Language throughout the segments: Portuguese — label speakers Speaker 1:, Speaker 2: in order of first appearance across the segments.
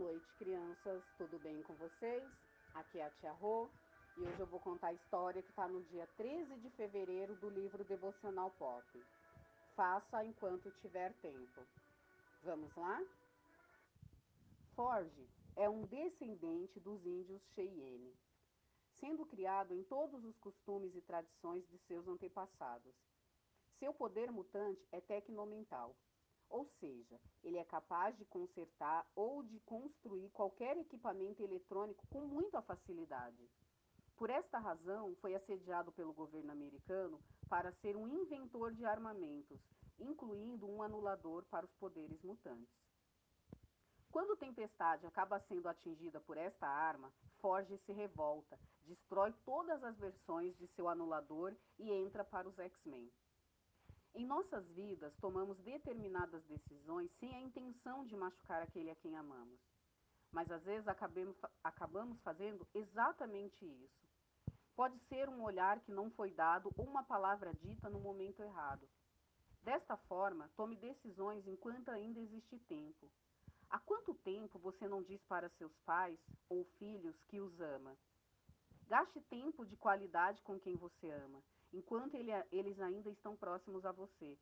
Speaker 1: noite, crianças. Tudo bem com vocês? Aqui é a Tia Rô e hoje eu vou contar a história que está no dia 13 de fevereiro do livro Devocional Pop. Faça enquanto tiver tempo. Vamos lá? Forge é um descendente dos índios Cheyenne, sendo criado em todos os costumes e tradições de seus antepassados. Seu poder mutante é tecnomental ou seja, ele é capaz de consertar ou de construir qualquer equipamento eletrônico com muita facilidade. Por esta razão, foi assediado pelo governo americano para ser um inventor de armamentos, incluindo um anulador para os poderes mutantes. Quando Tempestade acaba sendo atingida por esta arma, Forge se revolta, destrói todas as versões de seu anulador e entra para os X-Men. Em nossas vidas, tomamos determinadas decisões sem a intenção de machucar aquele a quem amamos. Mas às vezes acabemos, acabamos fazendo exatamente isso. Pode ser um olhar que não foi dado ou uma palavra dita no momento errado. Desta forma, tome decisões enquanto ainda existe tempo. Há quanto tempo você não diz para seus pais ou filhos que os ama? Gaste tempo de qualidade com quem você ama enquanto ele, eles ainda estão próximos a você.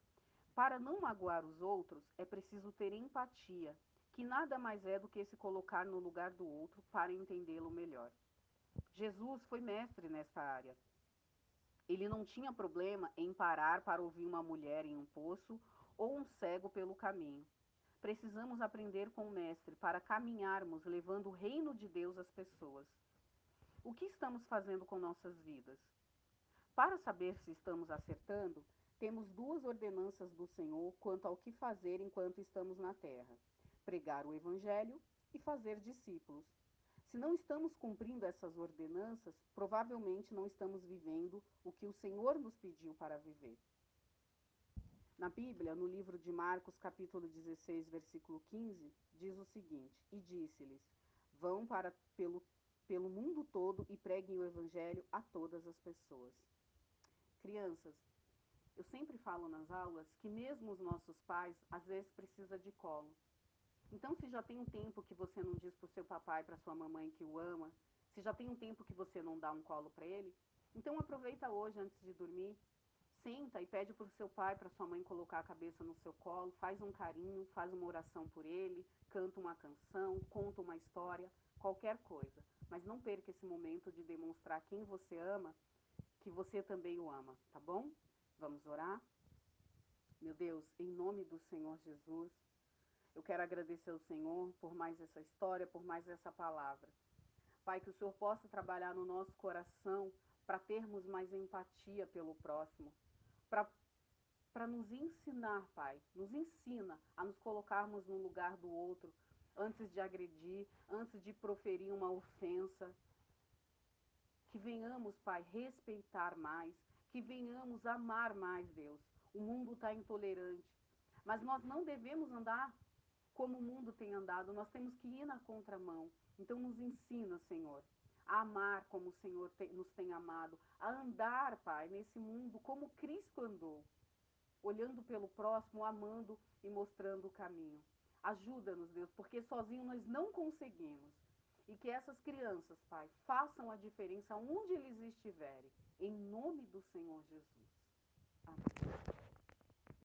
Speaker 1: Para não magoar os outros, é preciso ter empatia, que nada mais é do que se colocar no lugar do outro para entendê-lo melhor. Jesus foi mestre nesta área. Ele não tinha problema em parar para ouvir uma mulher em um poço ou um cego pelo caminho. Precisamos aprender com o Mestre para caminharmos levando o reino de Deus às pessoas. O que estamos fazendo com nossas vidas? Para saber se estamos acertando, temos duas ordenanças do Senhor quanto ao que fazer enquanto estamos na terra: pregar o Evangelho e fazer discípulos. Se não estamos cumprindo essas ordenanças, provavelmente não estamos vivendo o que o Senhor nos pediu para viver. Na Bíblia, no livro de Marcos, capítulo 16, versículo 15, diz o seguinte: E disse-lhes: Vão para pelo, pelo mundo todo e preguem o Evangelho a todas as pessoas. Crianças, eu sempre falo nas aulas que mesmo os nossos pais às vezes precisa de colo. Então, se já tem um tempo que você não diz para o seu papai, para sua mamãe que o ama, se já tem um tempo que você não dá um colo para ele, então aproveita hoje antes de dormir, senta e pede para o seu pai, para sua mãe colocar a cabeça no seu colo, faz um carinho, faz uma oração por ele, canta uma canção, conta uma história, qualquer coisa. Mas não perca esse momento de demonstrar quem você ama que você também o ama, tá bom? Vamos orar? Meu Deus, em nome do Senhor Jesus, eu quero agradecer ao Senhor por mais essa história, por mais essa palavra. Pai, que o Senhor possa trabalhar no nosso coração para termos mais empatia pelo próximo, para nos ensinar, Pai, nos ensina a nos colocarmos no lugar do outro antes de agredir, antes de proferir uma ofensa que venhamos, Pai, respeitar mais, que venhamos amar mais, Deus. O mundo está intolerante, mas nós não devemos andar como o mundo tem andado, nós temos que ir na contramão. Então, nos ensina, Senhor, a amar como o Senhor te, nos tem amado, a andar, Pai, nesse mundo como Cristo andou, olhando pelo próximo, amando e mostrando o caminho. Ajuda-nos, Deus, porque sozinho nós não conseguimos. E que essas crianças, Pai, façam a diferença onde eles estiverem. Em nome do Senhor Jesus. Amém.